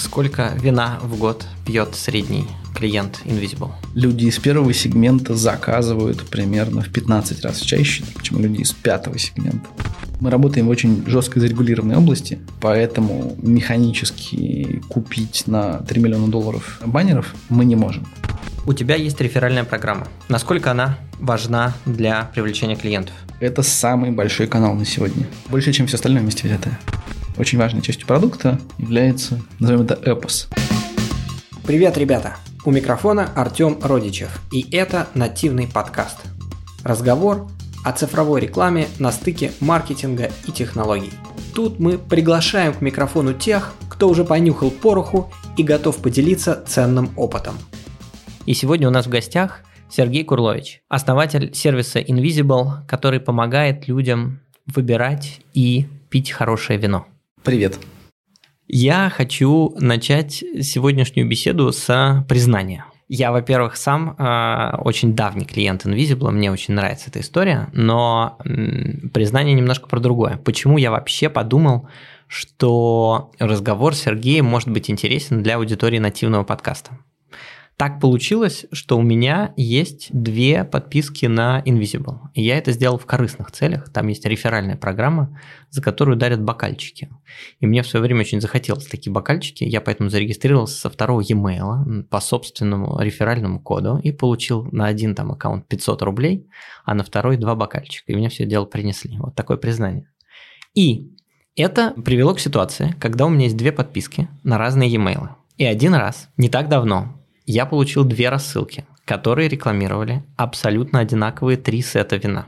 Сколько вина в год пьет средний клиент Invisible? Люди из первого сегмента заказывают примерно в 15 раз чаще, чем люди из пятого сегмента. Мы работаем в очень жестко зарегулированной области, поэтому механически купить на 3 миллиона долларов баннеров мы не можем. У тебя есть реферальная программа. Насколько она важна для привлечения клиентов? Это самый большой канал на сегодня. Больше, чем все остальное вместе взятое. Очень важной частью продукта является, назовем это, эпос. Привет, ребята! У микрофона Артем Родичев, и это нативный подкаст. Разговор о цифровой рекламе на стыке маркетинга и технологий. Тут мы приглашаем к микрофону тех, кто уже понюхал пороху и готов поделиться ценным опытом. И сегодня у нас в гостях Сергей Курлович, основатель сервиса Invisible, который помогает людям выбирать и пить хорошее вино. Привет. Я хочу начать сегодняшнюю беседу с признания. Я, во-первых, сам э, очень давний клиент Invisible, мне очень нравится эта история, но э, признание немножко про другое. Почему я вообще подумал, что разговор с Сергеем может быть интересен для аудитории нативного подкаста? Так получилось, что у меня есть две подписки на Invisible. И я это сделал в корыстных целях. Там есть реферальная программа, за которую дарят бокальчики. И мне в свое время очень захотелось такие бокальчики. Я поэтому зарегистрировался со второго e-mail по собственному реферальному коду и получил на один там аккаунт 500 рублей, а на второй два бокальчика. И мне все дело принесли. Вот такое признание. И это привело к ситуации, когда у меня есть две подписки на разные e-mail. И один раз, не так давно, я получил две рассылки, которые рекламировали абсолютно одинаковые три сета вина.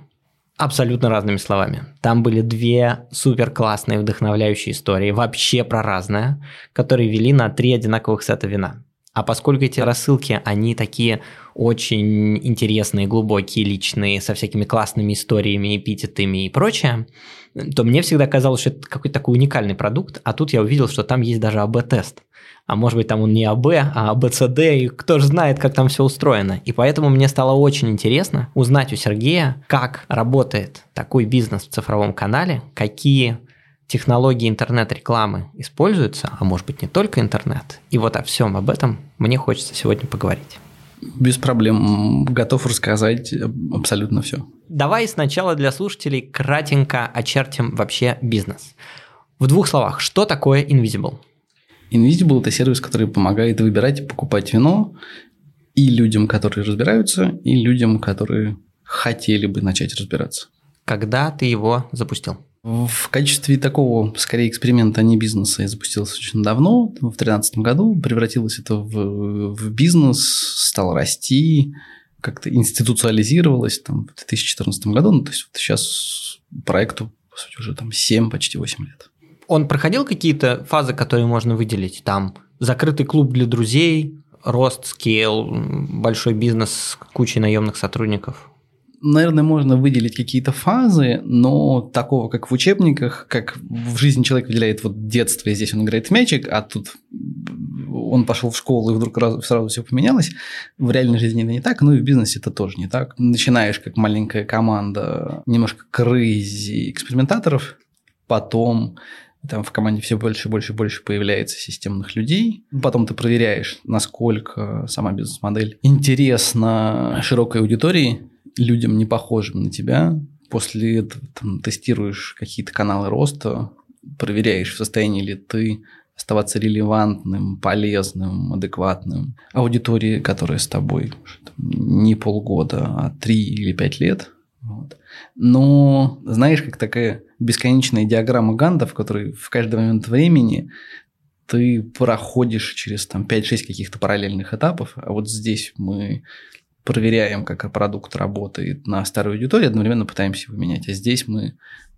Абсолютно разными словами. Там были две супер классные вдохновляющие истории, вообще про разное, которые вели на три одинаковых сета вина. А поскольку эти рассылки, они такие очень интересные, глубокие, личные, со всякими классными историями, эпитетами и прочее, то мне всегда казалось, что это какой-то такой уникальный продукт, а тут я увидел, что там есть даже АБ-тест а может быть там он не АБ, а АБЦД, и кто же знает, как там все устроено. И поэтому мне стало очень интересно узнать у Сергея, как работает такой бизнес в цифровом канале, какие технологии интернет-рекламы используются, а может быть не только интернет. И вот о всем об этом мне хочется сегодня поговорить. Без проблем. Готов рассказать абсолютно все. Давай сначала для слушателей кратенько очертим вообще бизнес. В двух словах, что такое Invisible? Invisible – это сервис, который помогает выбирать и покупать вино и людям, которые разбираются, и людям, которые хотели бы начать разбираться. Когда ты его запустил? В качестве такого, скорее, эксперимента, а не бизнеса, я запустился очень давно, в 2013 году. Превратилось это в, в бизнес, стал расти, как-то институциализировалось там, в 2014 году. Ну, то есть, вот сейчас проекту, по сути, уже там 7, почти 8 лет он проходил какие-то фазы, которые можно выделить? Там закрытый клуб для друзей, рост, скейл, большой бизнес с кучей наемных сотрудников? Наверное, можно выделить какие-то фазы, но такого, как в учебниках, как в жизни человек выделяет вот детство, и здесь он играет в мячик, а тут он пошел в школу, и вдруг сразу все поменялось. В реальной жизни это не так, ну и в бизнесе это тоже не так. Начинаешь как маленькая команда, немножко крызи экспериментаторов, потом там в команде все больше и больше и больше появляется системных людей. Потом ты проверяешь, насколько сама бизнес-модель интересна широкой аудитории, людям, не похожим на тебя. После этого там, тестируешь какие-то каналы роста, проверяешь, в состоянии ли ты оставаться релевантным, полезным, адекватным аудитории, которая с тобой не полгода, а три или пять лет. Вот. Но знаешь, как такая бесконечная диаграмма Ганта, в которой в каждый момент времени ты проходишь через там 5-6 каких-то параллельных этапов, а вот здесь мы проверяем, как продукт работает на старой аудитории, одновременно пытаемся его менять. А здесь мы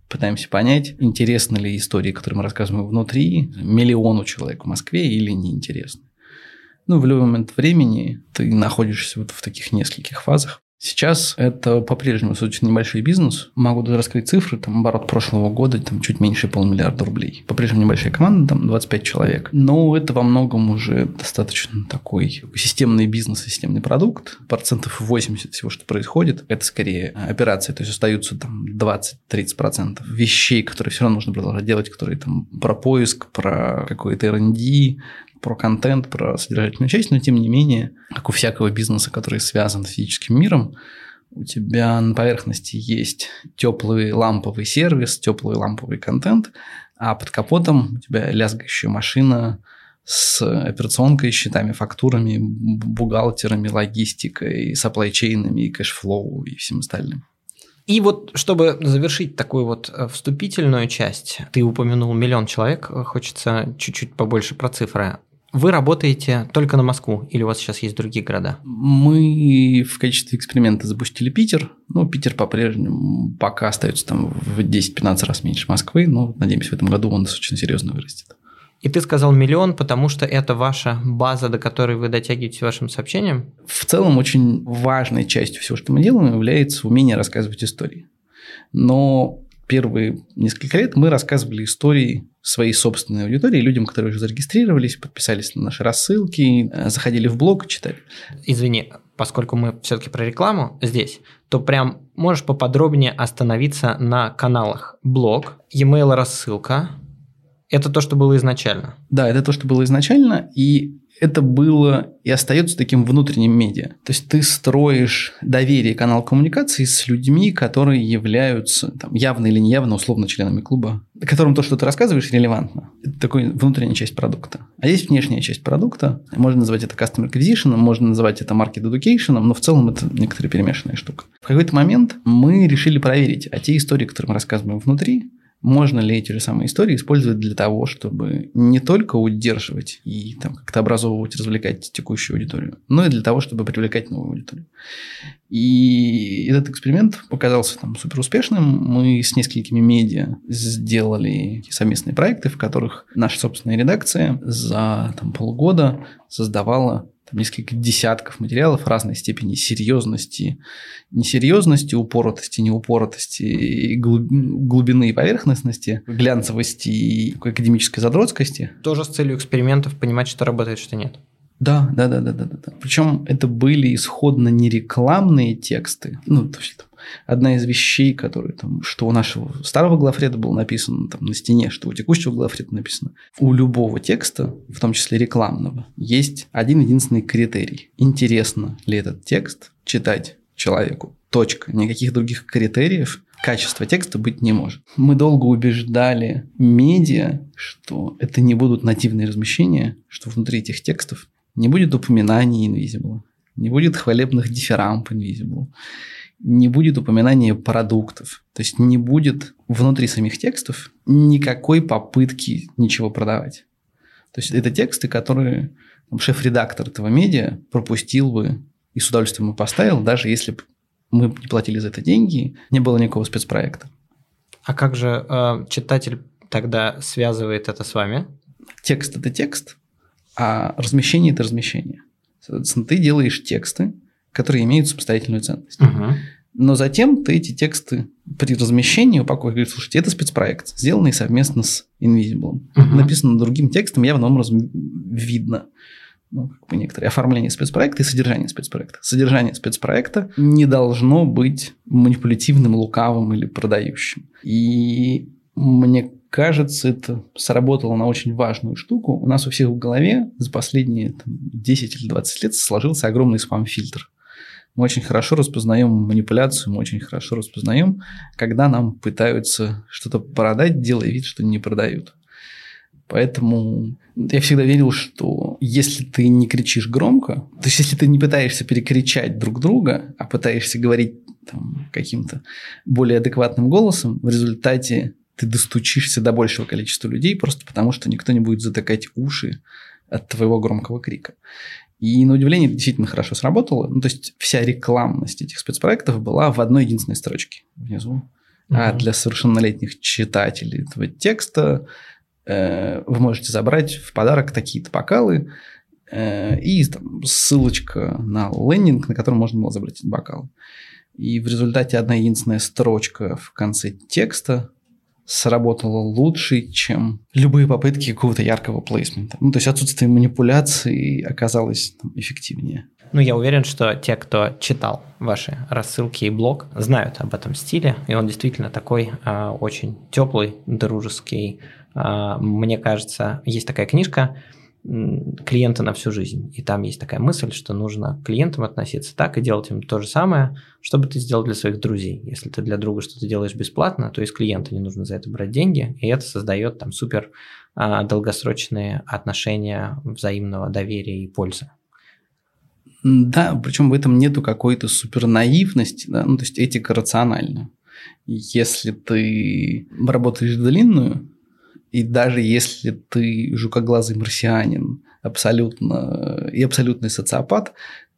пытаемся понять, интересны ли истории, которые мы рассказываем внутри, миллиону человек в Москве или неинтересны. Ну, в любой момент времени ты находишься вот в таких нескольких фазах. Сейчас это по-прежнему достаточно небольшой бизнес. Могу даже раскрыть цифры. Там оборот прошлого года там, чуть меньше полмиллиарда рублей. По-прежнему небольшая команда, там 25 человек. Но это во многом уже достаточно такой системный бизнес, системный продукт. Процентов 80 всего, что происходит, это скорее операции. То есть остаются там 20-30% вещей, которые все равно нужно продолжать делать, которые там про поиск, про какой-то R&D, про контент, про содержательную часть, но тем не менее, как у всякого бизнеса, который связан с физическим миром, у тебя на поверхности есть теплый ламповый сервис, теплый ламповый контент, а под капотом у тебя лязгающая машина с операционкой, счетами, фактурами, бухгалтерами, логистикой, supply chain ами, и cash flow и всем остальным. И вот, чтобы завершить такую вот э, вступительную часть, ты упомянул миллион человек, хочется чуть-чуть побольше про цифры. Вы работаете только на Москву или у вас сейчас есть другие города? Мы в качестве эксперимента запустили Питер. Ну, Питер по-прежнему пока остается там в 10-15 раз меньше Москвы, но надеемся, в этом году он очень серьезно вырастет. И ты сказал миллион, потому что это ваша база, до которой вы дотягиваете вашим сообщением? В целом, очень важной частью всего, что мы делаем, является умение рассказывать истории. Но первые несколько лет мы рассказывали истории своей собственной аудитории, людям, которые уже зарегистрировались, подписались на наши рассылки, э, заходили в блог, читали. Извини, поскольку мы все-таки про рекламу здесь, то прям можешь поподробнее остановиться на каналах блог, e-mail рассылка, это то, что было изначально. Да, это то, что было изначально, и это было и остается таким внутренним медиа. То есть ты строишь доверие канал коммуникации с людьми, которые являются там, явно или неявно, условно, членами клуба, которым то, что ты рассказываешь, релевантно. Это такая внутренняя часть продукта. А есть внешняя часть продукта. Можно назвать это Customer Acquisition, можно называть это Market Education, но в целом это некоторая перемешанная штука. В какой-то момент мы решили проверить, а те истории, которые мы рассказываем внутри, можно ли эти же самые истории использовать для того, чтобы не только удерживать и там, как-то образовывать, развлекать текущую аудиторию, но и для того, чтобы привлекать новую аудиторию. И этот эксперимент показался там супер успешным. Мы с несколькими медиа сделали совместные проекты, в которых наша собственная редакция за там, полгода создавала несколько десятков материалов разной степени серьезности, несерьезности, упоротости, неупоротости, глубины и поверхностности, глянцевости и академической задротскости. Тоже с целью экспериментов понимать, что работает, что нет. Да, да, да, да, да, да. Причем это были исходно не рекламные тексты. Ну, то есть одна из вещей, которые там, что у нашего старого главреда было написано там на стене, что у текущего главреда написано. У любого текста, в том числе рекламного, есть один единственный критерий. Интересно ли этот текст читать человеку? Точка. Никаких других критериев качества текста быть не может. Мы долго убеждали медиа, что это не будут нативные размещения, что внутри этих текстов не будет упоминаний Invisible, не будет хвалебных дифирамп Invisible, не будет упоминания продуктов. То есть не будет внутри самих текстов никакой попытки ничего продавать. То есть это тексты, которые шеф-редактор этого медиа пропустил бы и с удовольствием бы поставил, даже если бы мы не платили за это деньги, не было никакого спецпроекта. А как же э, читатель тогда связывает это с вами? Текст – это текст, а размещение – это размещение. Соответственно, ты делаешь тексты, которые имеют самостоятельную ценность. Угу. Но затем ты эти тексты при размещении упаковываешь, говоришь, слушайте, это спецпроект, сделанный совместно с Invisible. Угу. Написано другим текстом, явным образом видно ну, как бы некоторые оформление спецпроекта и содержание спецпроекта. Содержание спецпроекта не должно быть манипулятивным, лукавым или продающим. И мне кажется, это сработало на очень важную штуку. У нас у всех в голове за последние там, 10 или 20 лет сложился огромный спам-фильтр. Мы очень хорошо распознаем манипуляцию, мы очень хорошо распознаем, когда нам пытаются что-то продать, делая вид, что не продают. Поэтому я всегда верил, что если ты не кричишь громко, то есть если ты не пытаешься перекричать друг друга, а пытаешься говорить каким-то более адекватным голосом, в результате ты достучишься до большего количества людей, просто потому что никто не будет затыкать уши от твоего громкого крика. И на удивление это действительно хорошо сработало. Ну, то есть вся рекламность этих спецпроектов была в одной единственной строчке внизу. Uh-huh. А для совершеннолетних читателей этого текста э, вы можете забрать в подарок такие-то бокалы э, и там, ссылочка на лендинг, на котором можно было забрать эти бокалы. И в результате одна единственная строчка в конце текста сработало лучше, чем любые попытки какого-то яркого плейсмента. Ну, то есть отсутствие манипуляций оказалось там, эффективнее. Ну, я уверен, что те, кто читал ваши рассылки и блог, знают об этом стиле, и он действительно такой э, очень теплый, дружеский. Э, мне кажется, есть такая книжка клиента на всю жизнь. И там есть такая мысль, что нужно к клиентам относиться так и делать им то же самое, что бы ты сделал для своих друзей. Если ты для друга что-то делаешь бесплатно, то из клиента не нужно за это брать деньги, и это создает там супер а, долгосрочные отношения взаимного доверия и пользы. Да, причем в этом нету какой-то супер наивности, да, ну то есть этика рациональна. Если ты работаешь длинную, и даже если ты жукоглазый марсианин абсолютно, и абсолютный социопат,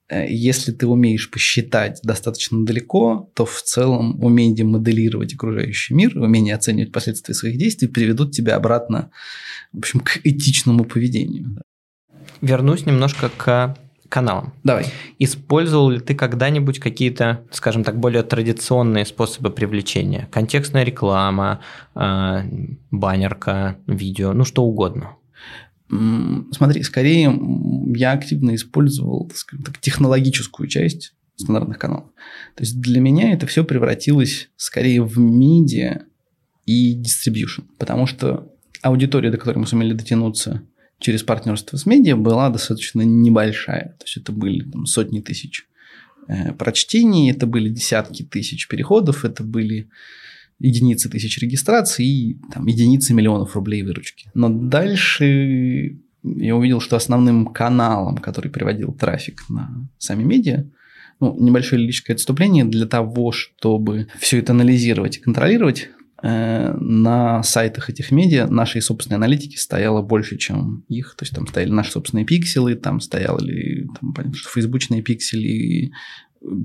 э, если ты умеешь посчитать достаточно далеко, то в целом умение моделировать окружающий мир, умение оценивать последствия своих действий приведут тебя обратно, в общем, к этичному поведению. Вернусь немножко к каналам. Давай. Использовал ли ты когда-нибудь какие-то, скажем так, более традиционные способы привлечения? Контекстная реклама, э, баннерка, видео, ну что угодно. Смотри, скорее я активно использовал так, технологическую часть стандартных каналов. То есть для меня это все превратилось скорее в медиа и дистрибьюшн, потому что аудитория, до которой мы сумели дотянуться через партнерство с медиа была достаточно небольшая. То есть это были там, сотни тысяч э, прочтений, это были десятки тысяч переходов, это были единицы тысяч регистраций и там, единицы миллионов рублей выручки. Но дальше я увидел, что основным каналом, который приводил трафик на сами медиа, ну, небольшое лирическое отступление для того, чтобы все это анализировать и контролировать, на сайтах этих медиа нашей собственной аналитики стояло больше, чем их. То есть там стояли наши собственные пикселы, там стояли там, понятно, что фейсбучные пиксели,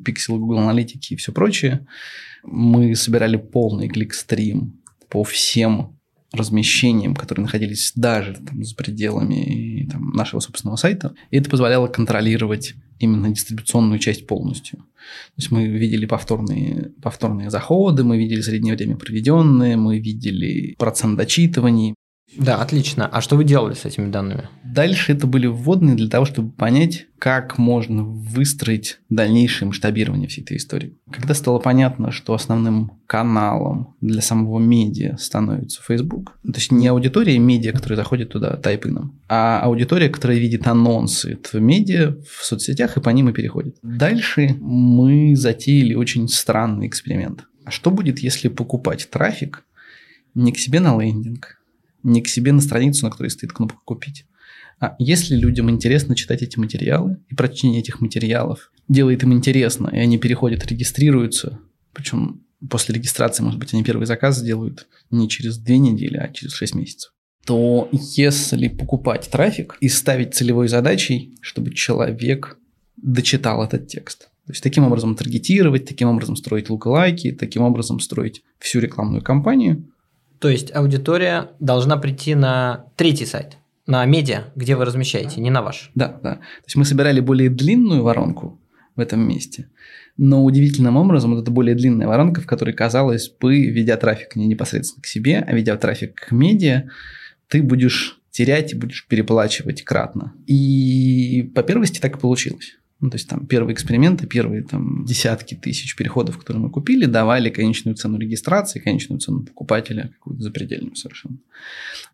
пикселы Google аналитики и все прочее. Мы собирали полный кликстрим по всем размещениям, которые находились даже там, за пределами там, нашего собственного сайта. И это позволяло контролировать именно дистрибуционную часть полностью. То есть мы видели повторные, повторные заходы, мы видели среднее время проведенное, мы видели процент дочитываний, да, отлично. А что вы делали с этими данными? Дальше это были вводные для того, чтобы понять, как можно выстроить дальнейшее масштабирование всей этой истории. Когда стало понятно, что основным каналом для самого медиа становится Facebook, то есть не аудитория медиа, которая заходит туда тайпином, а аудитория, которая видит анонсы этого медиа в соцсетях и по ним и переходит. Дальше мы затеяли очень странный эксперимент. А что будет, если покупать трафик не к себе на лендинг, не к себе на страницу, на которой стоит кнопка «Купить». А если людям интересно читать эти материалы, и прочтение этих материалов делает им интересно, и они переходят, регистрируются, причем после регистрации, может быть, они первый заказ делают не через две недели, а через шесть месяцев, то если покупать трафик и ставить целевой задачей, чтобы человек дочитал этот текст, то есть таким образом таргетировать, таким образом строить лук-лайки, таким образом строить всю рекламную кампанию, то есть аудитория должна прийти на третий сайт, на медиа, где вы размещаете, не на ваш. Да, да. То есть мы собирали более длинную воронку в этом месте, но удивительным образом вот эта более длинная воронка, в которой, казалось бы, ведя трафик не непосредственно к себе, а ведя трафик к медиа, ты будешь терять и будешь переплачивать кратно. И по первости так и получилось. Ну, то есть там первые эксперименты, первые там десятки тысяч переходов, которые мы купили, давали конечную цену регистрации, конечную цену покупателя, какую-то запредельную совершенно.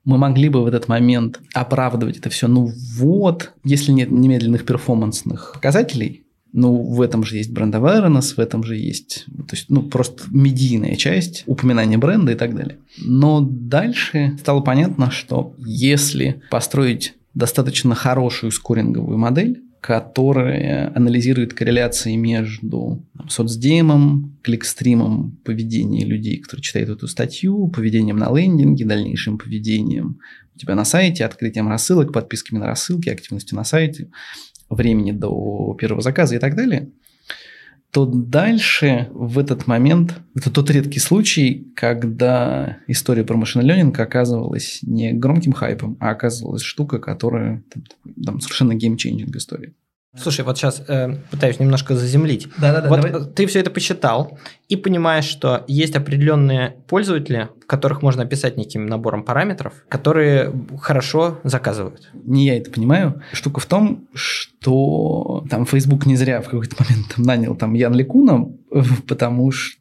Мы могли бы в этот момент оправдывать это все, ну вот, если нет немедленных перформансных показателей, ну, в этом же есть бренд awareness, в этом же есть, то есть, ну, просто медийная часть, упоминание бренда и так далее. Но дальше стало понятно, что если построить достаточно хорошую скоринговую модель, которая анализирует корреляции между там, соцдемом, кликстримом поведения людей, которые читают эту статью, поведением на лендинге, дальнейшим поведением у тебя на сайте, открытием рассылок, подписками на рассылки, активностью на сайте, времени до первого заказа и так далее – то дальше в этот момент, это тот редкий случай, когда история про machine learning оказывалась не громким хайпом, а оказывалась штука, которая там, там, совершенно game-changing история. Слушай, вот сейчас э, пытаюсь немножко заземлить. Да-да-да. Вот давай. ты все это посчитал и понимаешь, что есть определенные пользователи, которых можно описать неким набором параметров, которые хорошо заказывают. Не я это понимаю. Штука в том, что там Facebook не зря в какой-то момент там нанял там Ян Лекуна, потому что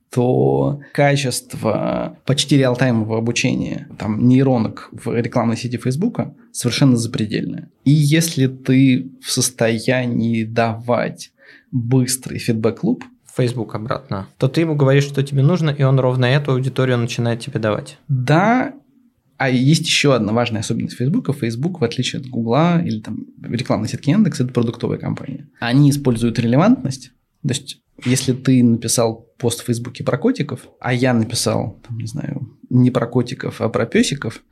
качество почти реалтаймового обучения там нейронок в рекламной сети Facebook совершенно запредельное. И если ты в состоянии давать быстрый фидбэк-луп, Facebook обратно, то ты ему говоришь, что тебе нужно, и он ровно эту аудиторию начинает тебе давать. Да, а есть еще одна важная особенность Facebook. Facebook, в отличие от Гугла или там рекламной сетки Яндекс, это продуктовая компания. Они используют релевантность. То есть, если ты написал пост в Фейсбуке про котиков, а я написал, там, не знаю, не про котиков, а про песиков,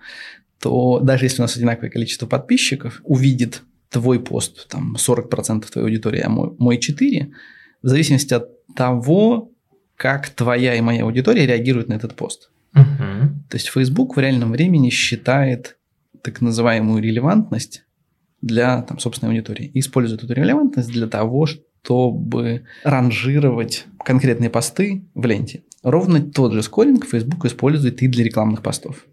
то даже если у нас одинаковое количество подписчиков, увидит твой пост, там 40% твоей аудитории, а мой, мой 4%, в зависимости от того, как твоя и моя аудитория реагирует на этот пост. Угу. То есть Facebook в реальном времени считает так называемую релевантность для там, собственной аудитории и использует эту релевантность для того, чтобы ранжировать конкретные посты в ленте. Ровно тот же скоринг Facebook использует и для рекламных постов.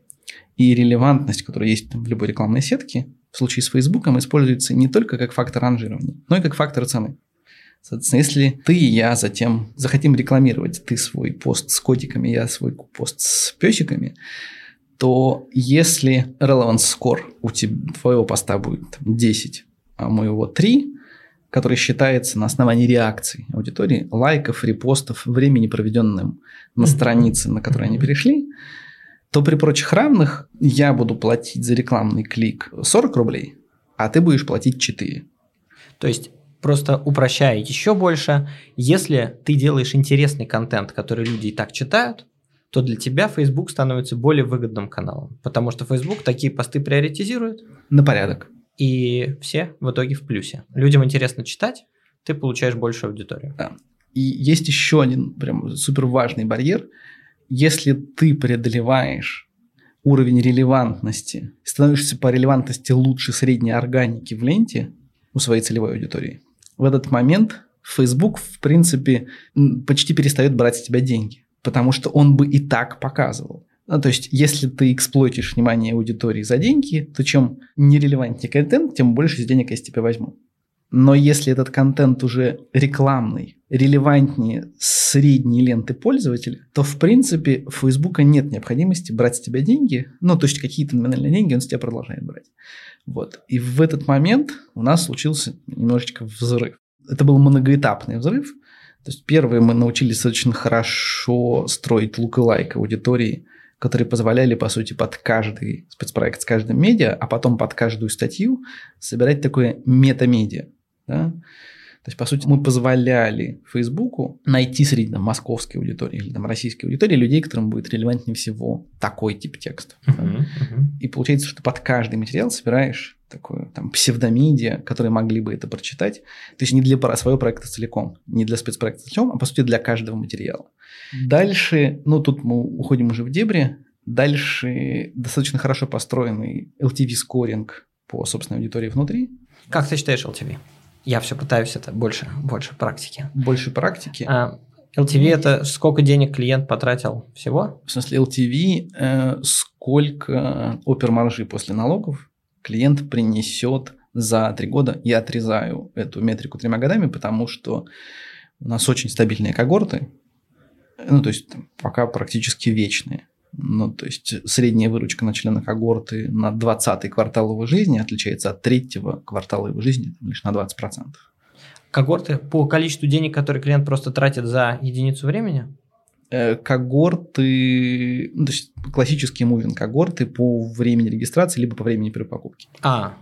И релевантность, которая есть там, в любой рекламной сетке, в случае с Facebook используется не только как фактор ранжирования, но и как фактор цены. Соответственно, если ты и я затем захотим рекламировать ты свой пост с котиками, я свой пост с песиками, то если relevance score у тебя, твоего поста будет 10, а моего 3, который считается на основании реакций аудитории, лайков, репостов, времени, проведенным на странице, на которой они перешли, то при прочих равных я буду платить за рекламный клик 40 рублей, а ты будешь платить 4. То есть Просто упрощая еще больше, если ты делаешь интересный контент, который люди и так читают, то для тебя Facebook становится более выгодным каналом, потому что Facebook такие посты приоритизирует. На порядок. И все в итоге в плюсе. Людям интересно читать, ты получаешь большую аудиторию. Да. И есть еще один прям супер важный барьер. Если ты преодолеваешь уровень релевантности, становишься по релевантности лучше средней органики в ленте у своей целевой аудитории, в этот момент Facebook, в принципе, почти перестает брать с тебя деньги, потому что он бы и так показывал. Ну, то есть, если ты эксплуатишь внимание аудитории за деньги, то чем нерелевантнее контент, тем больше денег я с тебя возьму. Но если этот контент уже рекламный, релевантнее средней ленты пользователя, то в принципе у Фейсбука нет необходимости брать с тебя деньги, ну то есть какие-то номинальные деньги он с тебя продолжает брать. Вот. И в этот момент у нас случился немножечко взрыв. Это был многоэтапный взрыв. То есть первые мы научились очень хорошо строить лук-лайк аудитории, которые позволяли, по сути, под каждый спецпроект с каждым медиа, а потом под каждую статью собирать такое метамедиа. Да? То есть, по сути, мы позволяли Фейсбуку найти среди там, московской аудитории или там, российской аудитории людей, которым будет релевантнее всего такой тип текста. Uh-huh, uh-huh. И получается, что ты под каждый материал собираешь такое там псевдомедиа, которые могли бы это прочитать. То есть не для своего проекта целиком, не для спецпроекта целиком, а по сути для каждого материала. Дальше, ну тут мы уходим уже в дебри, дальше достаточно хорошо построенный LTV-скоринг по собственной аудитории внутри. Как ты считаешь LTV? Я все пытаюсь это больше, больше практики. Больше практики. А, LTV это сколько денег клиент потратил всего? В смысле LTV э, сколько опермаржи после налогов клиент принесет за три года. Я отрезаю эту метрику тремя годами, потому что у нас очень стабильные когорты, ну то есть пока практически вечные. Ну, то есть средняя выручка на члена когорты на 20-й квартал его жизни отличается от третьего квартала его жизни лишь на 20%. Когорты по количеству денег, которые клиент просто тратит за единицу времени? Э, когорты, ну, то есть классические мувинг когорты по времени регистрации, либо по времени первой покупки. А.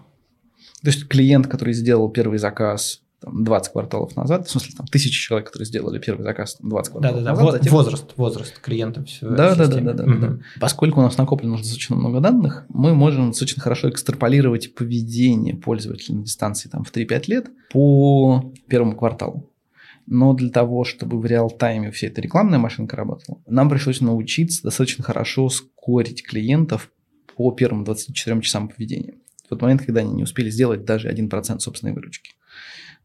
То есть клиент, который сделал первый заказ там, 20 кварталов назад, в смысле, там, тысячи человек, которые сделали первый заказ там, 20 кварталов да, да, назад. Затем... Возраст, возраст клиента. Да, да, да, да, да, угу. да. Поскольку у нас накоплено достаточно много данных, мы можем достаточно хорошо экстраполировать поведение пользователя на дистанции там, в 3-5 лет по первому кварталу. Но для того, чтобы в реал-тайме вся эта рекламная машинка работала, нам пришлось научиться достаточно хорошо скорить клиентов по первым 24 часам поведения. В тот момент, когда они не успели сделать даже 1% собственной выручки.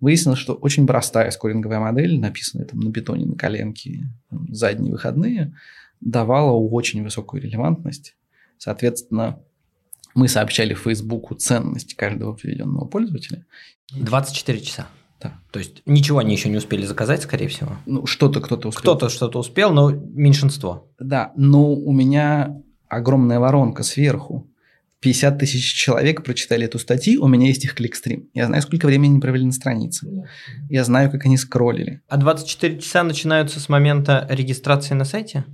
Выяснилось, что очень простая скоринговая модель, написанная там на питоне, на коленке, там, задние выходные, давала очень высокую релевантность. Соответственно, мы сообщали Фейсбуку ценность каждого приведенного пользователя. 24 часа. Да. То есть ничего они еще не успели заказать, скорее всего. Ну, что-то кто-то успел. Кто-то что-то успел, но меньшинство. Да, но у меня огромная воронка сверху 50 тысяч человек прочитали эту статью, у меня есть их кликстрим. Я знаю, сколько времени они провели на странице. Я знаю, как они скроллили. А 24 часа начинаются с момента регистрации на сайте?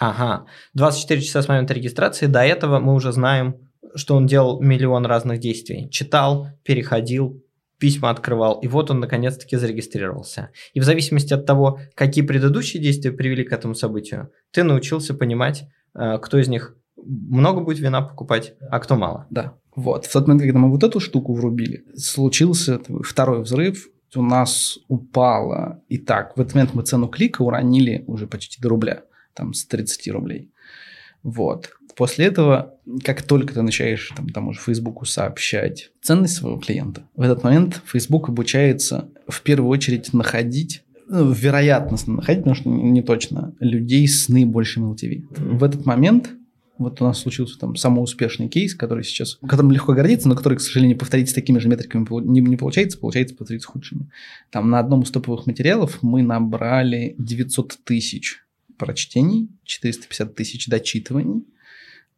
Ага. 24 часа с момента регистрации. До этого мы уже знаем, что он делал миллион разных действий. Читал, переходил, письма открывал, и вот он наконец-таки зарегистрировался. И в зависимости от того, какие предыдущие действия привели к этому событию, ты научился понимать, э, кто из них много будет вина покупать, а кто мало. Да. Вот. В тот момент, когда мы вот эту штуку врубили, случился второй взрыв, у нас упало, и так, в этот момент мы цену клика уронили уже почти до рубля, там с 30 рублей. Вот. После этого, как только ты начинаешь там, тому же Фейсбуку сообщать ценность своего клиента, в этот момент Facebook обучается в первую очередь находить ну, вероятностно находить, потому что не, точно, людей с наибольшим LTV. В этот момент вот у нас случился там самый успешный кейс, который сейчас, которым легко гордиться, но который, к сожалению, повторить с такими же метриками не, не получается, получается повторить с худшими. Там на одном из топовых материалов мы набрали 900 тысяч прочтений, 450 тысяч дочитываний,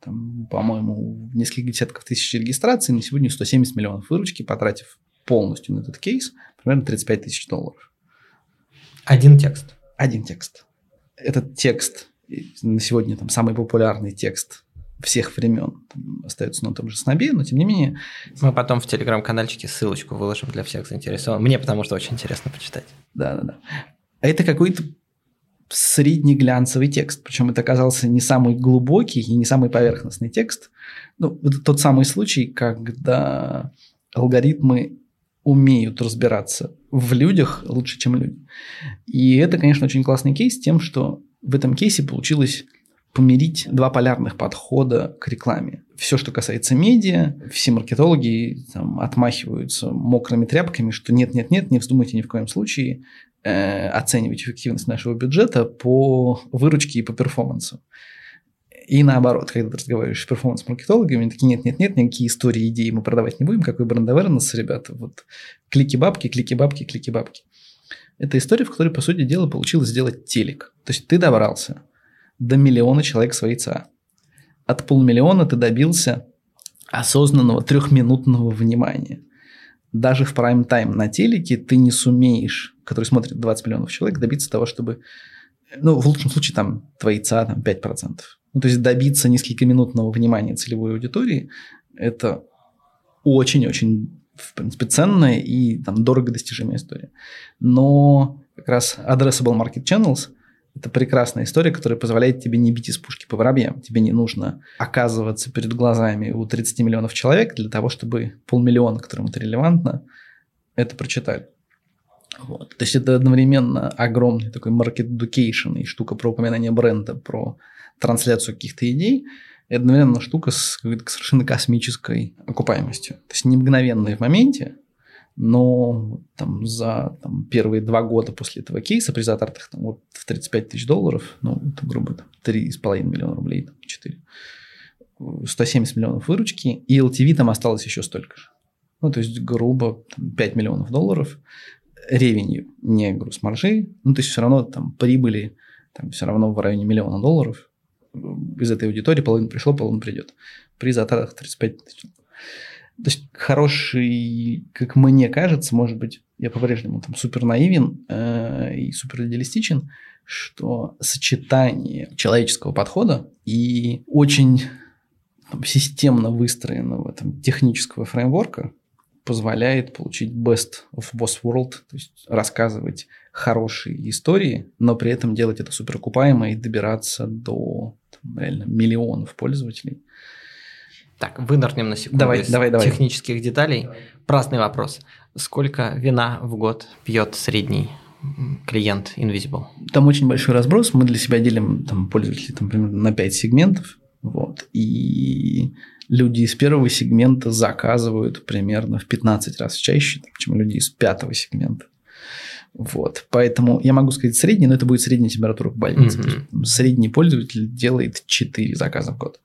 там, по-моему, несколько десятков тысяч регистраций, на сегодня 170 миллионов выручки, потратив полностью на этот кейс, примерно 35 тысяч долларов. Один текст. Один текст. Этот текст на сегодня там самый популярный текст всех времен там, остается на том же снобе, но тем не менее... Мы потом в телеграм-канальчике ссылочку выложим для всех заинтересованных. Мне потому что очень интересно почитать. Да-да-да. А это какой-то средний глянцевый текст, причем это оказался не самый глубокий и не самый поверхностный текст. Ну, это тот самый случай, когда алгоритмы умеют разбираться в людях лучше, чем люди. И это, конечно, очень классный кейс тем, что в этом кейсе получилось помирить два полярных подхода к рекламе. Все, что касается медиа, все маркетологи там, отмахиваются мокрыми тряпками, что нет-нет-нет, не вздумайте ни в коем случае э, оценивать эффективность нашего бюджета по выручке и по перформансу. И наоборот, когда ты разговариваешь с перформанс-маркетологами, они такие, нет-нет-нет, никакие истории, идеи мы продавать не будем, какой бренд awareness, ребята, вот клики-бабки, клики-бабки, клики-бабки. Это история, в которой, по сути дела, получилось сделать телек. То есть ты добрался до миллиона человек своей ЦА. От полмиллиона ты добился осознанного трехминутного внимания. Даже в прайм-тайм на телеке ты не сумеешь, который смотрит 20 миллионов человек, добиться того, чтобы, ну, в лучшем случае, там, твои ЦА там, 5%. Ну, то есть добиться несколько минутного внимания целевой аудитории – это очень-очень в принципе, ценная и там, дорого достижимая история. Но как раз Addressable Market Channels – это прекрасная история, которая позволяет тебе не бить из пушки по воробьям. Тебе не нужно оказываться перед глазами у 30 миллионов человек для того, чтобы полмиллиона, которым это релевантно, это прочитали. Вот. То есть это одновременно огромный такой market education и штука про упоминание бренда, про трансляцию каких-то идей – и одновременно штука с какой-то совершенно космической окупаемостью. То есть не мгновенной в моменте, но там, за там, первые два года после этого кейса при затратах там, вот, в 35 тысяч долларов, ну, это, грубо, там, 3,5 миллиона рублей, там, 4, 170 миллионов выручки, и LTV там осталось еще столько же. Ну, то есть, грубо, там, 5 миллионов долларов ревенью, не груз маржи, ну, то есть, все равно там прибыли там, все равно в районе миллиона долларов, из этой аудитории половина пришло, половина придет. При затратах 35 тысяч. То есть хороший, как мне кажется, может быть, я по-прежнему там супер наивен э, и супер идеалистичен, что сочетание человеческого подхода и очень там, системно выстроенного там, технического фреймворка позволяет получить best of both world, то есть рассказывать хорошие истории, но при этом делать это супер окупаемо и добираться до там, реально миллионов пользователей. Так, вынырнем на секунду давай, из давай, давай. технических деталей. Давай. Праздный вопрос. Сколько вина в год пьет средний клиент Invisible? Там очень большой разброс. Мы для себя делим там, пользователей там, примерно на 5 сегментов. Вот. И люди из первого сегмента заказывают примерно в 15 раз чаще, чем люди из пятого сегмента. Вот. Поэтому я могу сказать средний, но это будет средняя температура в больнице. Mm-hmm. Средний пользователь делает 4 заказа в год.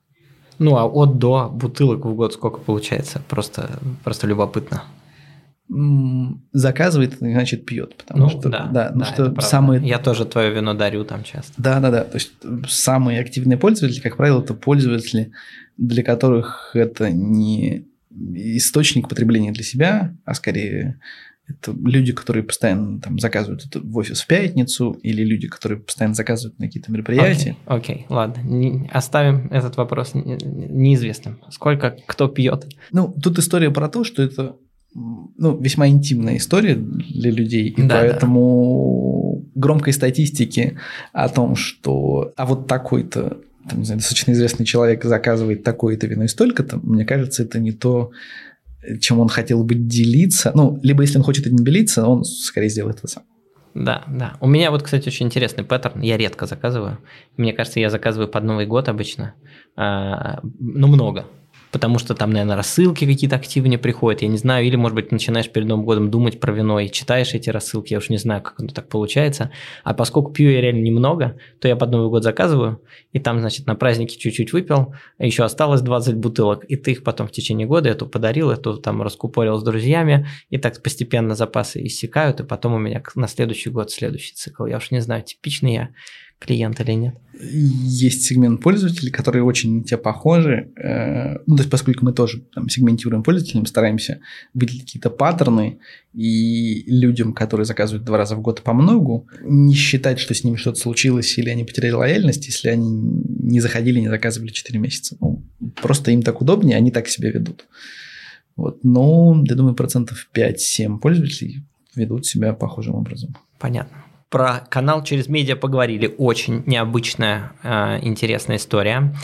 Ну, а от до бутылок в год сколько получается? Просто, просто любопытно. заказывает, значит пьет, потому ну, что да, да, ну да, что самые я тоже твое вино дарю там часто. Да, да, да. То есть самые активные пользователи, как правило, это пользователи, для которых это не источник потребления для себя, а скорее это люди, которые постоянно там заказывают это в офис в пятницу, или люди, которые постоянно заказывают на какие-то мероприятия. Окей, okay, okay, ладно. Не, оставим этот вопрос неизвестным. Сколько кто пьет? Ну, тут история про то, что это ну, весьма интимная история для людей, и да, поэтому да. громкой статистики о том, что а вот такой-то там, не знаю, достаточно известный человек заказывает такое-то вино и столько-то, мне кажется, это не то, чем он хотел бы делиться. Ну, либо если он хочет этим делиться, он скорее сделает это сам. Да, да. У меня вот, кстати, очень интересный паттерн. Я редко заказываю. Мне кажется, я заказываю под Новый год обычно. А, ну, много потому что там, наверное, рассылки какие-то активнее приходят, я не знаю, или, может быть, начинаешь перед Новым годом думать про вино и читаешь эти рассылки, я уж не знаю, как оно так получается. А поскольку пью я реально немного, то я под Новый год заказываю, и там, значит, на празднике чуть-чуть выпил, а еще осталось 20 бутылок, и ты их потом в течение года эту подарил, эту там раскупорил с друзьями, и так постепенно запасы иссякают, и потом у меня на следующий год следующий цикл. Я уж не знаю, типичный я клиент или нет? Есть сегмент пользователей, которые очень на тебя похожи. Э, ну, то есть, поскольку мы тоже там, сегментируем пользователей, мы стараемся выделить какие-то паттерны, и людям, которые заказывают два раза в год по многу, не считать, что с ними что-то случилось или они потеряли лояльность, если они не заходили, не заказывали 4 месяца. Ну, просто им так удобнее, они так себя ведут. Вот. Но, я думаю, процентов 5-7 пользователей ведут себя похожим образом. Понятно. Про канал через медиа поговорили. Очень необычная, э, интересная история.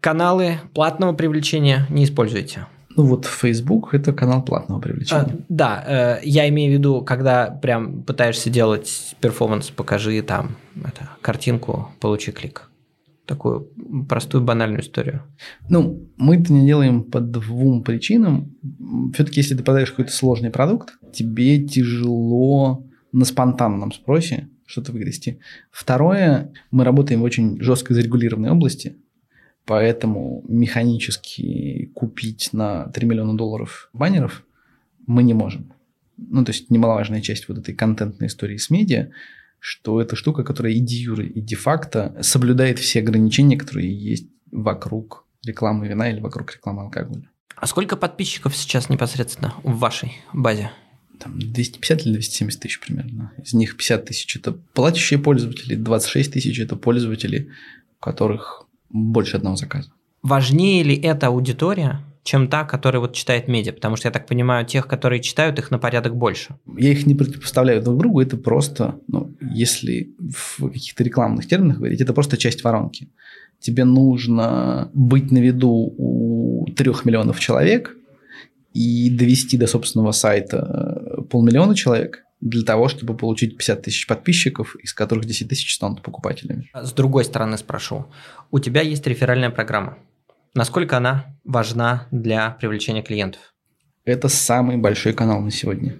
Каналы платного привлечения не используете? Ну вот Facebook это канал платного привлечения. А, да, э, я имею в виду, когда прям пытаешься делать перформанс, покажи там это, картинку, получи клик. Такую простую банальную историю. Ну, мы это не делаем по двум причинам. Все-таки, если ты подаешь какой-то сложный продукт, тебе тяжело на спонтанном спросе что-то выгрести. Второе, мы работаем в очень жестко зарегулированной области, поэтому механически купить на 3 миллиона долларов баннеров мы не можем. Ну, то есть немаловажная часть вот этой контентной истории с медиа, что это штука, которая и де юре, и де-факто соблюдает все ограничения, которые есть вокруг рекламы вина или вокруг рекламы алкоголя. А сколько подписчиков сейчас непосредственно в вашей базе? Там 250 или 270 тысяч примерно. Из них 50 тысяч – это платящие пользователи, 26 тысяч – это пользователи, у которых больше одного заказа. Важнее ли эта аудитория, чем та, которая вот читает медиа? Потому что, я так понимаю, тех, которые читают, их на порядок больше. Я их не противопоставляю друг другу, это просто, ну, если в каких-то рекламных терминах говорить, это просто часть воронки. Тебе нужно быть на виду у трех миллионов человек и довести до собственного сайта полмиллиона человек для того, чтобы получить 50 тысяч подписчиков, из которых 10 тысяч станут покупателями. С другой стороны спрошу. У тебя есть реферальная программа. Насколько она важна для привлечения клиентов? Это самый большой канал на сегодня.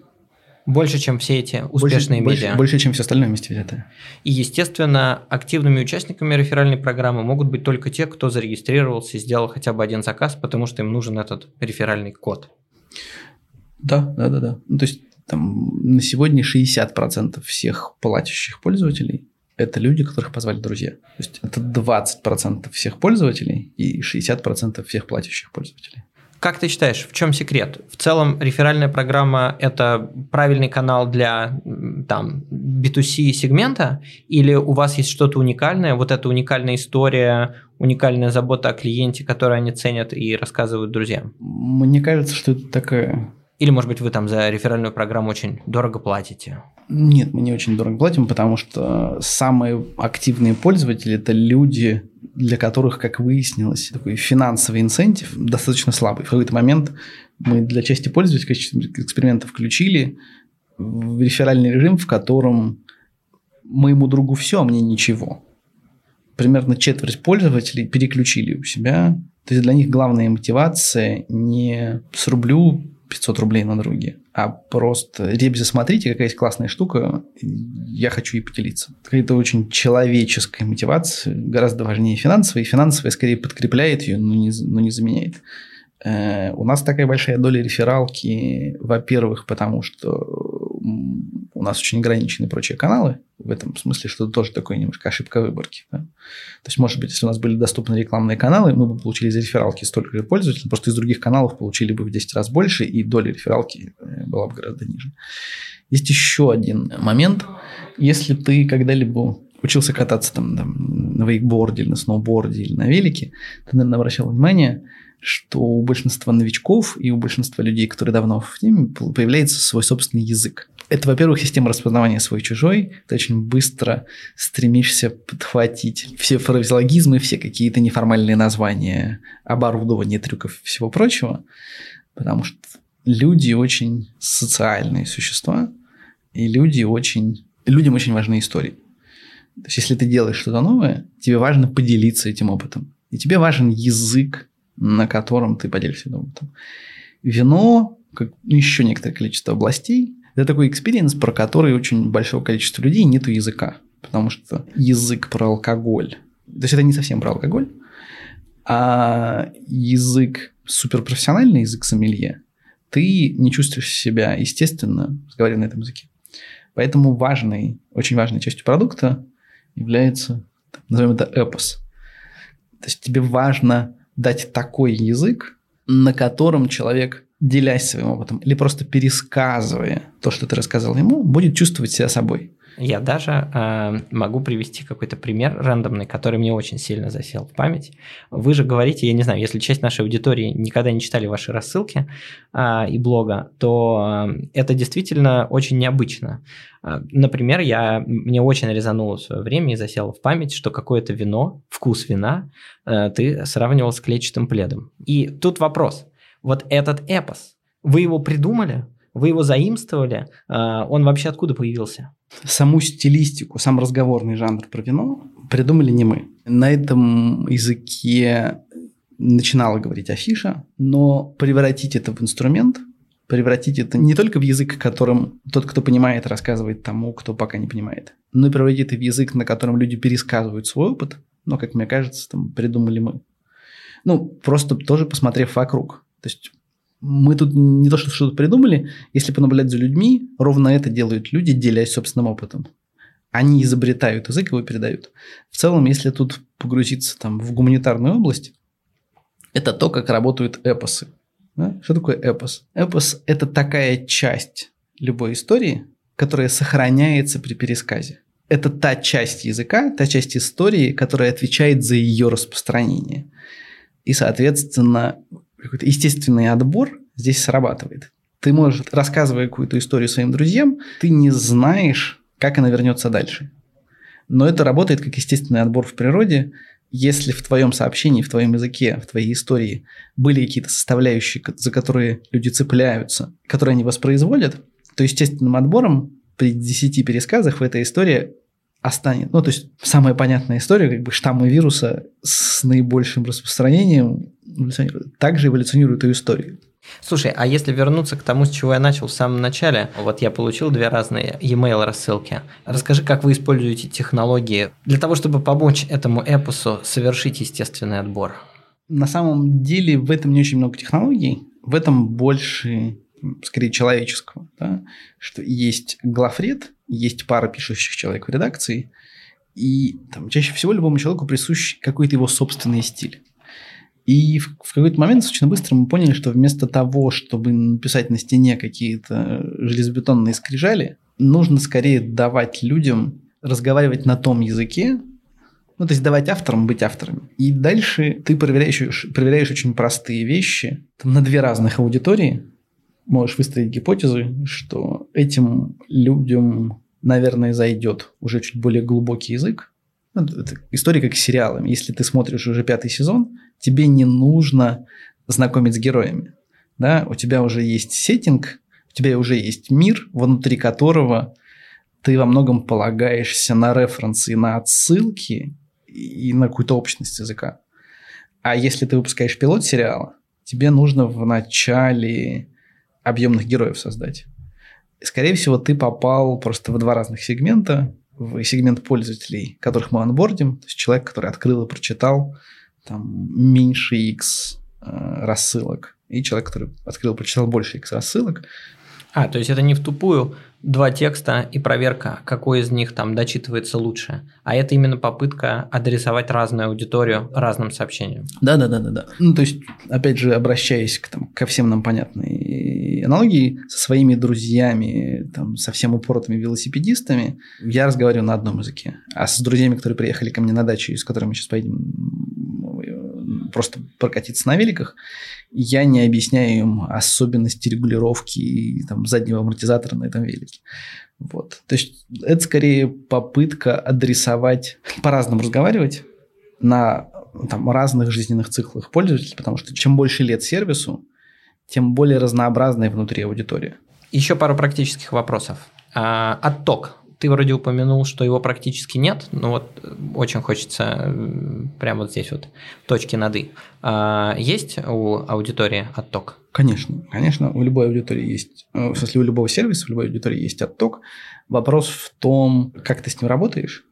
Больше, чем все эти успешные больше, медиа. Больше, больше, чем все остальное вместе взятое. И, естественно, активными участниками реферальной программы могут быть только те, кто зарегистрировался и сделал хотя бы один заказ, потому что им нужен этот реферальный код. Да, да, да, да. Ну, то есть там, на сегодня 60% всех платящих пользователей – это люди, которых позвали друзья. То есть это 20% всех пользователей и 60% всех платящих пользователей. Как ты считаешь, в чем секрет? В целом реферальная программа – это правильный канал для там, B2C сегмента? Или у вас есть что-то уникальное, вот эта уникальная история, уникальная забота о клиенте, которую они ценят и рассказывают друзьям? Мне кажется, что это такая или, может быть, вы там за реферальную программу очень дорого платите? Нет, мы не очень дорого платим, потому что самые активные пользователи – это люди, для которых, как выяснилось, такой финансовый инцентив достаточно слабый. В какой-то момент мы для части пользователей эксперимента включили реферальный режим, в котором моему другу все, а мне ничего. Примерно четверть пользователей переключили у себя. То есть для них главная мотивация не срублю 500 рублей на друге, а просто, ребята, смотрите, какая есть классная штука, я хочу ей поделиться. Это очень человеческая мотивация, гораздо важнее финансовой, финансовая скорее подкрепляет ее, но не, но не заменяет. Э, у нас такая большая доля рефералки, во-первых, потому что у нас очень ограничены прочие каналы, в этом смысле, что это тоже такое немножко ошибка выборки. Да? То есть, может быть, если у нас были доступны рекламные каналы, мы бы получили из рефералки столько же пользователей, просто из других каналов получили бы в 10 раз больше, и доля рефералки э, была бы гораздо ниже. Есть еще один момент. Если ты когда-либо учился кататься там, там на вейкборде или на сноуборде или на велике, ты, наверное, обращал внимание, что у большинства новичков и у большинства людей, которые давно в теме, появляется свой собственный язык. Это, во-первых, система распознавания свой-чужой. Ты очень быстро стремишься подхватить все фразеологизмы, все какие-то неформальные названия оборудования, трюков и всего прочего, потому что люди очень социальные существа, и люди очень, людям очень важны истории. То есть, если ты делаешь что-то новое, тебе важно поделиться этим опытом. И тебе важен язык, на котором ты поделишься этим опытом. Вино, как еще некоторое количество областей, это такой experience, про который очень большое количество людей нету языка. Потому что язык про алкоголь. То есть это не совсем про алкоголь, а язык суперпрофессиональный язык сомелье, ты не чувствуешь себя естественно, разговаривая на этом языке. Поэтому важной, очень важной частью продукта является, назовем это эпос. То есть тебе важно дать такой язык, на котором человек, делясь своим опытом или просто пересказывая то, что ты рассказал ему, будет чувствовать себя собой. Я даже э, могу привести какой-то пример рандомный, который мне очень сильно засел в память. Вы же говорите, я не знаю, если часть нашей аудитории никогда не читали ваши рассылки э, и блога, то э, это действительно очень необычно. Э, например, я, мне очень резануло в свое время и засело в память, что какое-то вино, вкус вина, э, ты сравнивал с клетчатым пледом. И тут вопрос. Вот этот эпос, вы его придумали? Вы его заимствовали? Э, он вообще откуда появился? саму стилистику, сам разговорный жанр про вино придумали не мы. На этом языке начинала говорить афиша, но превратить это в инструмент, превратить это не только в язык, которым тот, кто понимает, рассказывает тому, кто пока не понимает, но и превратить это в язык, на котором люди пересказывают свой опыт, но, как мне кажется, там придумали мы. Ну, просто тоже посмотрев вокруг. То есть мы тут не то, что что-то придумали, если понаблюдать за людьми, ровно это делают люди, делясь собственным опытом. Они изобретают язык, его передают. В целом, если тут погрузиться там, в гуманитарную область, это то, как работают эпосы. Да? Что такое эпос? Эпос – это такая часть любой истории, которая сохраняется при пересказе. Это та часть языка, та часть истории, которая отвечает за ее распространение. И, соответственно, какой-то естественный отбор здесь срабатывает. Ты можешь, рассказывая какую-то историю своим друзьям, ты не знаешь, как она вернется дальше. Но это работает как естественный отбор в природе. Если в твоем сообщении, в твоем языке, в твоей истории были какие-то составляющие, за которые люди цепляются, которые они воспроизводят, то естественным отбором при 10 пересказах в этой истории останется. Ну, то есть самая понятная история, как бы штаммы вируса с наибольшим распространением также эволюционируют и историю. Слушай, а если вернуться к тому, с чего я начал в самом начале, вот я получил две разные e-mail рассылки. Расскажи, как вы используете технологии для того, чтобы помочь этому эпосу совершить естественный отбор. На самом деле в этом не очень много технологий, в этом больше, скорее, человеческого. Да? Что есть главред, есть пара пишущих человек в редакции, и там, чаще всего любому человеку присущ какой-то его собственный стиль. И в, в какой-то момент очень быстро мы поняли, что вместо того, чтобы написать на стене какие-то железобетонные скрижали, нужно скорее давать людям разговаривать на том языке, ну, то есть давать авторам быть авторами. И дальше ты проверяешь, проверяешь очень простые вещи там, на две разных аудитории. Можешь выстроить гипотезы, что этим людям, наверное, зайдет уже чуть более глубокий язык, ну, это история как с сериалами. Если ты смотришь уже пятый сезон, тебе не нужно знакомить с героями. Да? У тебя уже есть сеттинг, у тебя уже есть мир, внутри которого ты во многом полагаешься на референсы, на отсылки и на какую-то общность языка. А если ты выпускаешь пилот сериала, тебе нужно в начале объемных героев создать. скорее всего, ты попал просто в два разных сегмента в сегмент пользователей, которых мы анбордим, то есть человек, который открыл и прочитал там меньше X э, рассылок, и человек, который открыл, прочитал больше X рассылок. А, то есть это не в тупую два текста и проверка, какой из них там дочитывается лучше, а это именно попытка адресовать разную аудиторию разным сообщениям. Да, да, да, да, да. Ну, то есть, опять же, обращаясь к, там, ко всем нам понятной аналогии, со своими друзьями, там, совсем упоротыми велосипедистами, я разговариваю на одном языке. А с друзьями, которые приехали ко мне на дачу, и с которыми сейчас поедем просто прокатиться на великах, я не объясняю им особенности регулировки там, заднего амортизатора на этом велике. Вот. То есть это скорее попытка адресовать, по-разному разговаривать на там, разных жизненных циклах пользователей, потому что чем больше лет сервису, тем более разнообразная внутри аудитория. Еще пару практических вопросов. А, отток ты вроде упомянул, что его практически нет, но вот э, очень хочется прямо вот здесь вот точки над «и». А есть у аудитории отток? Конечно, конечно, у любой аудитории есть, э, в смысле у любого сервиса, у любой аудитории есть отток. Вопрос в том, как ты с ним работаешь.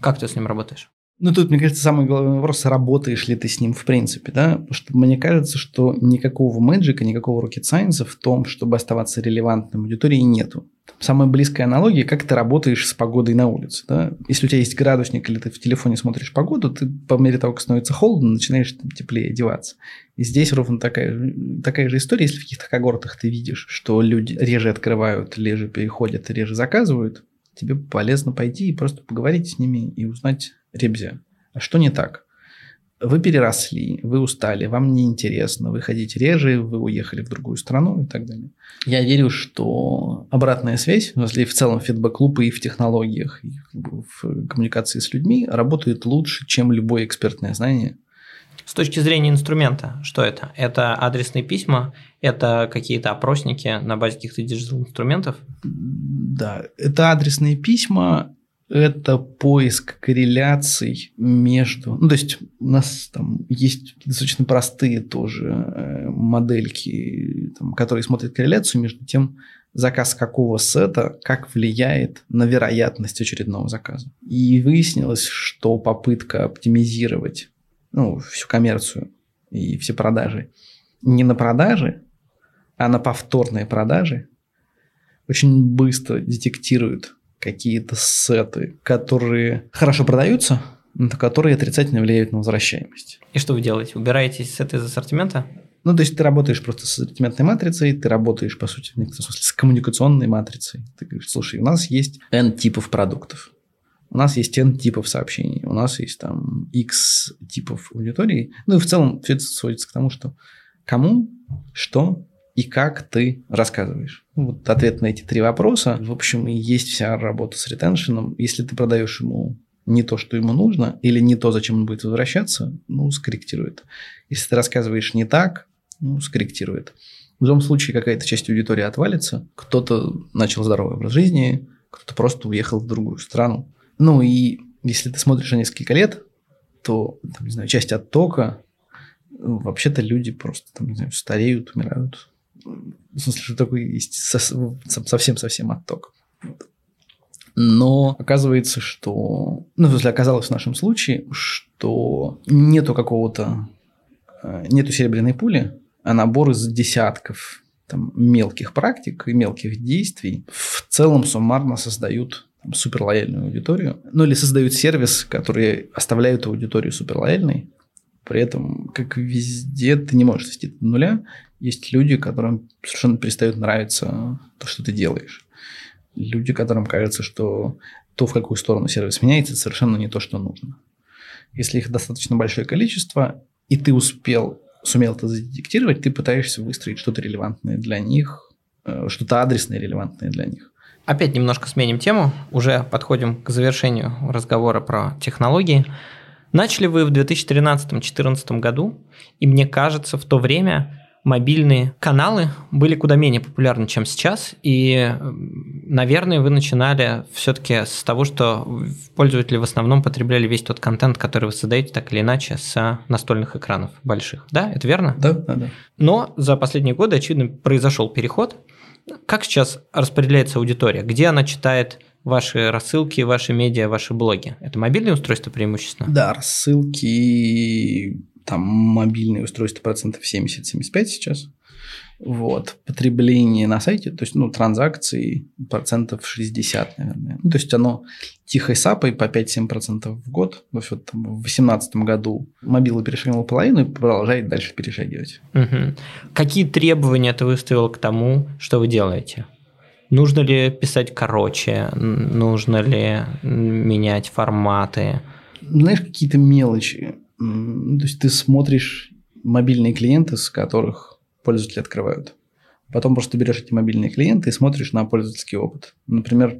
Как ты с ним работаешь? Ну, тут, мне кажется, самый главный вопрос, работаешь ли ты с ним в принципе, да? Потому что мне кажется, что никакого мэджика, никакого rocket science в том, чтобы оставаться релевантным аудитории, нету. Самая близкая аналогия, как ты работаешь с погодой на улице. Да? Если у тебя есть градусник или ты в телефоне смотришь погоду, ты по мере того, как становится холодно, начинаешь там, теплее одеваться. И здесь ровно такая, такая же история, если в каких-то когортах ты видишь, что люди реже открывают, реже переходят, реже заказывают, тебе полезно пойти и просто поговорить с ними и узнать, ребзя, а что не так? вы переросли, вы устали, вам неинтересно, вы хотите реже, вы уехали в другую страну и так далее. Я верю, что обратная связь, если в целом фидбэк-клуб и в технологиях, и в коммуникации с людьми работает лучше, чем любое экспертное знание. С точки зрения инструмента, что это? Это адресные письма, это какие-то опросники на базе каких-то digital-инструментов? Да, это адресные письма, это поиск корреляций между... Ну, то есть у нас там есть достаточно простые тоже э, модельки, там, которые смотрят корреляцию между тем, заказ какого сета как влияет на вероятность очередного заказа. И выяснилось, что попытка оптимизировать ну, всю коммерцию и все продажи не на продажи, а на повторные продажи очень быстро детектирует какие-то сеты, которые хорошо продаются, но которые отрицательно влияют на возвращаемость. И что вы делаете? Убираете сеты из ассортимента? Ну, то есть ты работаешь просто с ассортиментной матрицей, ты работаешь, по сути, в некотором смысле, с коммуникационной матрицей. Ты говоришь, слушай, у нас есть N типов продуктов, у нас есть N типов сообщений, у нас есть там X типов аудитории. Ну и в целом все это сводится к тому, что кому, что и как ты рассказываешь. Ну, вот ответ на эти три вопроса. В общем, и есть вся работа с ретеншеном. Если ты продаешь ему не то, что ему нужно, или не то, зачем он будет возвращаться, ну, скорректирует. Если ты рассказываешь не так, ну, скорректирует. В любом случае какая-то часть аудитории отвалится, кто-то начал здоровый образ жизни, кто-то просто уехал в другую страну. Ну и если ты смотришь на несколько лет, то, там, не знаю, часть оттока, ну, вообще-то люди просто, там, не знаю, стареют, умирают, в смысле, что есть совсем-совсем отток. Но оказывается, что... Ну, в смысле, оказалось в нашем случае, что нету какого-то... Э, нету серебряной пули, а набор из десятков там, мелких практик и мелких действий в целом суммарно создают там, суперлояльную аудиторию. Ну, или создают сервис, который оставляют аудиторию суперлояльной. При этом, как везде, ты не можешь свести до нуля, есть люди, которым совершенно перестает нравиться то, что ты делаешь. Люди, которым кажется, что то, в какую сторону сервис меняется, совершенно не то, что нужно. Если их достаточно большое количество, и ты успел, сумел это задетектировать, ты пытаешься выстроить что-то релевантное для них, э, что-то адресное релевантное для них. Опять немножко сменим тему, уже подходим к завершению разговора про технологии. Начали вы в 2013-2014 году, и мне кажется, в то время мобильные каналы были куда менее популярны, чем сейчас. И, наверное, вы начинали все-таки с того, что пользователи в основном потребляли весь тот контент, который вы создаете так или иначе с настольных экранов больших. Да, это верно? Да, да, да. Но за последние годы, очевидно, произошел переход. Как сейчас распределяется аудитория? Где она читает ваши рассылки, ваши медиа, ваши блоги? Это мобильные устройства преимущественно? Да, рассылки там мобильные устройства процентов 70-75 сейчас. Вот. Потребление на сайте, то есть, ну, транзакции процентов 60, наверное. Ну, то есть, оно тихой сапой по 5-7% в год. То есть, вот там, в 2018 году мобилы перешагнул половину и продолжает дальше перешагивать. Угу. Какие требования ты выставил к тому, что вы делаете? Нужно ли писать короче? Нужно ли менять форматы? Знаешь, какие-то мелочи. То есть, ты смотришь мобильные клиенты, с которых пользователи открывают. Потом просто берешь эти мобильные клиенты и смотришь на пользовательский опыт. Например,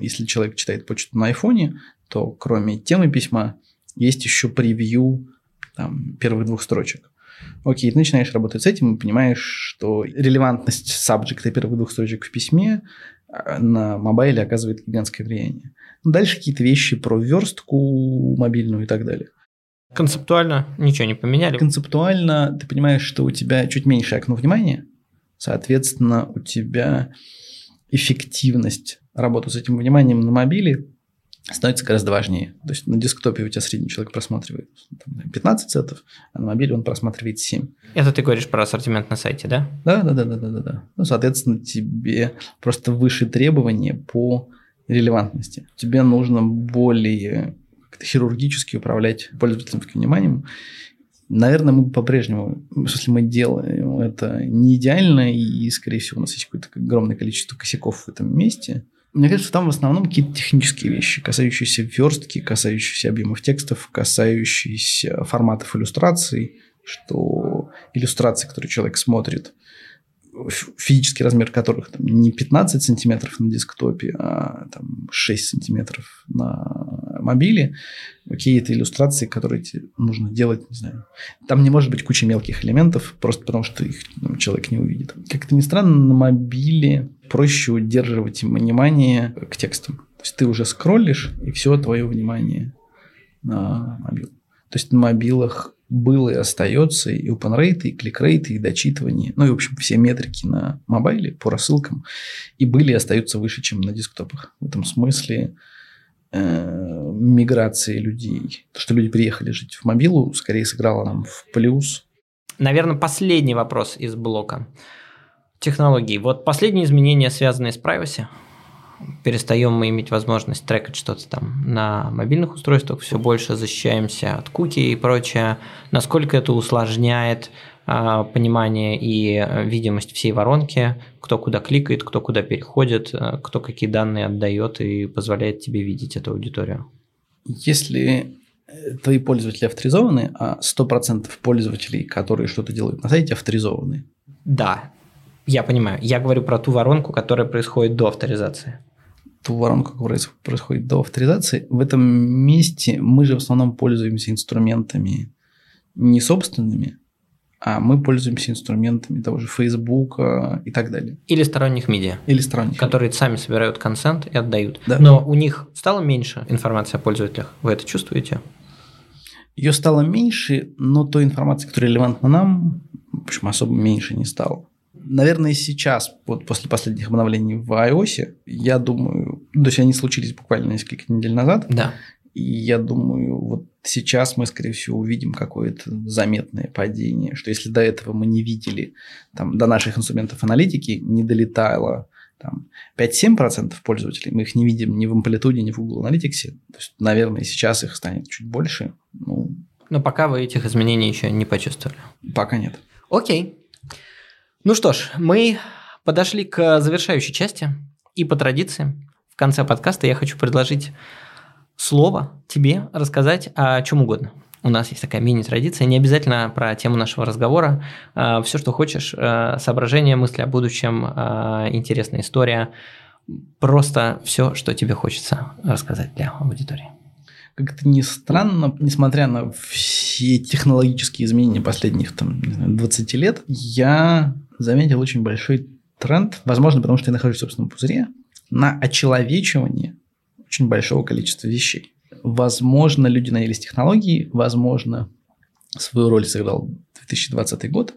если человек читает почту на айфоне, то кроме темы письма есть еще превью там, первых двух строчек. Окей, ты начинаешь работать с этим и понимаешь, что релевантность сабжекта первых двух строчек в письме а, на мобайле оказывает гигантское влияние. Дальше какие-то вещи про верстку мобильную и так далее. Концептуально ничего не поменяли. Концептуально ты понимаешь, что у тебя чуть меньше окно внимания, соответственно, у тебя эффективность работы с этим вниманием на мобиле становится гораздо важнее. То есть на десктопе у тебя средний человек просматривает 15 сетов, а на мобиле он просматривает 7. Это ты говоришь про ассортимент на сайте, да? Да, да, да, да, да, да. да. Ну, соответственно, тебе просто выше требования по релевантности. Тебе нужно более хирургически управлять пользовательским вниманием. Наверное, мы по-прежнему, если мы делаем это не идеально, и, скорее всего, у нас есть какое-то огромное количество косяков в этом месте, мне кажется, там в основном какие-то технические вещи, касающиеся верстки, касающиеся объемов текстов, касающиеся форматов иллюстраций, что иллюстрации, которые человек смотрит, физический размер которых там, не 15 сантиметров на десктопе, а там, 6 сантиметров на мобиле. Это иллюстрации, которые тебе нужно делать, не знаю. Там не может быть куча мелких элементов, просто потому что их ну, человек не увидит. Как это ни странно, на мобиле проще удерживать внимание к текстам. То есть ты уже скроллишь, и все твое внимание на мобил. То есть на мобилах было и остается и open и rate, и дочитывание, ну и, в общем, все метрики на мобайле по рассылкам и были и остаются выше, чем на десктопах. В этом смысле э, миграции людей, то, что люди приехали жить в мобилу, скорее сыграло нам в плюс. Наверное, последний вопрос из блока технологий. Вот последние изменения, связанные с privacy – перестаем мы иметь возможность трекать что-то там на мобильных устройствах, все больше защищаемся от куки и прочее. Насколько это усложняет понимание и э, видимость всей воронки, кто куда кликает, кто куда переходит, э, кто какие данные отдает и позволяет тебе видеть эту аудиторию. Если э, твои пользователи авторизованы, а 100% пользователей, которые что-то делают на сайте, авторизованы. Да, я понимаю. Я говорю про ту воронку, которая происходит до авторизации ту воронку, которая происходит до авторизации, в этом месте мы же в основном пользуемся инструментами не собственными, а мы пользуемся инструментами того же Facebook и так далее. Или сторонних медиа. Или сторонних. Которые сами собирают консент и отдают. Да. Но у них стало меньше информации о пользователях. Вы это чувствуете? Ее стало меньше, но той информации, которая релевантна нам, в общем, особо меньше не стало. Наверное, сейчас, вот после последних обновлений в iOS, я думаю, то есть они случились буквально несколько недель назад. Да. И я думаю, вот сейчас мы, скорее всего, увидим какое-то заметное падение, что если до этого мы не видели, там, до наших инструментов аналитики не долетало там, 5-7% пользователей, мы их не видим ни в амплитуде, ни в Google Analytics, то есть, наверное, сейчас их станет чуть больше. Ну, Но пока вы этих изменений еще не почувствовали. Пока нет. Окей. Ну что ж, мы подошли к завершающей части. И по традиции, в конце подкаста я хочу предложить слово тебе рассказать о чем угодно. У нас есть такая мини-традиция, не обязательно про тему нашего разговора. А, Все, что хочешь, а, соображения, мысли о будущем, а, интересная история. Просто все, что тебе хочется рассказать для аудитории. Как это ни странно, несмотря на все технологические изменения последних там, 20 лет, я заметил очень большой тренд, возможно, потому что я нахожусь в собственном пузыре, на очеловечивание очень большого количества вещей. Возможно, люди наелись технологий, возможно, свою роль сыграл 2020 год,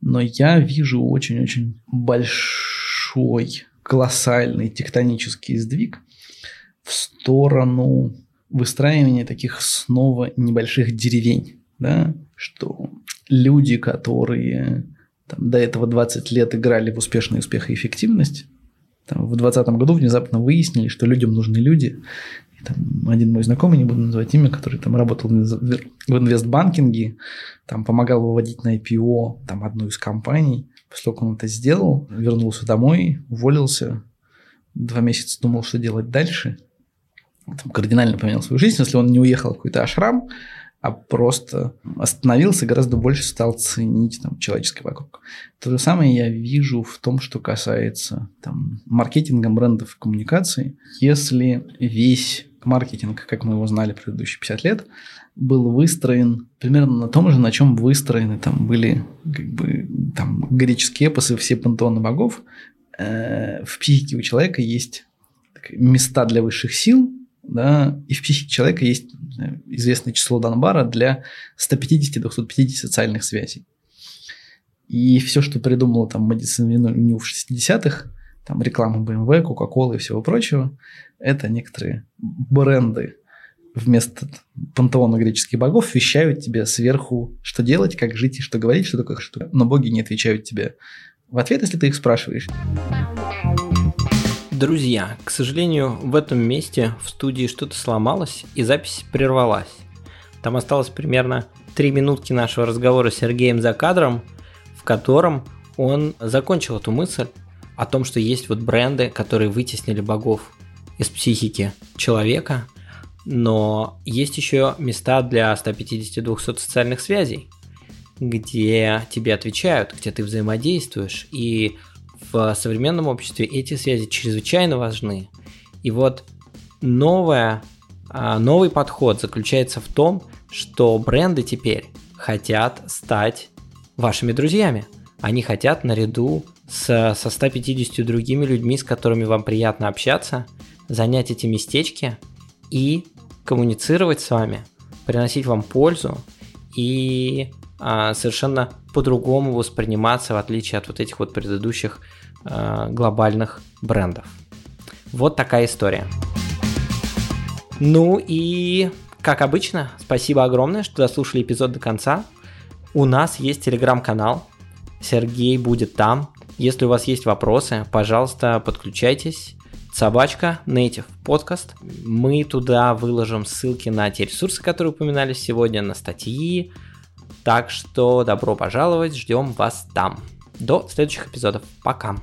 но я вижу очень-очень большой, колоссальный тектонический сдвиг в сторону выстраивания таких снова небольших деревень да, что люди, которые там, до этого 20 лет играли в успешный успех и эффективность, там, в 2020 году внезапно выяснили, что людям нужны люди. И там один мой знакомый, не буду называть имя, который там работал в инвестбанкинге, там помогал выводить на IPO там, одну из компаний. После того, как он это сделал, вернулся домой, уволился, два месяца думал, что делать дальше. Там кардинально поменял свою жизнь. Если он не уехал в какой-то ашрам, а просто остановился, гораздо больше стал ценить там, человеческое вокруг. То же самое я вижу в том, что касается там, маркетинга, брендов, коммуникации. Если весь маркетинг, как мы его знали предыдущие 50 лет, был выстроен примерно на том же, на чем выстроены там были как бы, там, греческие эпосы, все пантеоны богов. Э, в психике у человека есть места для высших сил, да, и в психике человека есть известное число Данбара для 150-250 социальных связей. И все, что придумала там Мэдисон Виню в 60-х, там реклама BMW, Coca-Cola и всего прочего, это некоторые бренды вместо пантеона греческих богов вещают тебе сверху, что делать, как жить и что говорить, что такое, что... Но боги не отвечают тебе в ответ, если ты их спрашиваешь. Друзья, к сожалению, в этом месте в студии что-то сломалось и запись прервалась. Там осталось примерно 3 минутки нашего разговора с Сергеем за кадром, в котором он закончил эту мысль о том, что есть вот бренды, которые вытеснили богов из психики человека, но есть еще места для 150-200 социальных связей, где тебе отвечают, где ты взаимодействуешь, и в современном обществе эти связи чрезвычайно важны. И вот новая, а, новый подход заключается в том, что бренды теперь хотят стать вашими друзьями. Они хотят наряду с, со 150 другими людьми, с которыми вам приятно общаться, занять эти местечки и коммуницировать с вами, приносить вам пользу и совершенно по-другому восприниматься, в отличие от вот этих вот предыдущих а, глобальных брендов. Вот такая история. Ну и, как обычно, спасибо огромное, что дослушали эпизод до конца. У нас есть телеграм-канал, Сергей будет там. Если у вас есть вопросы, пожалуйста, подключайтесь. Собачка Native Podcast. Мы туда выложим ссылки на те ресурсы, которые упоминались сегодня, на статьи, так что добро пожаловать, ждем вас там. До следующих эпизодов. Пока.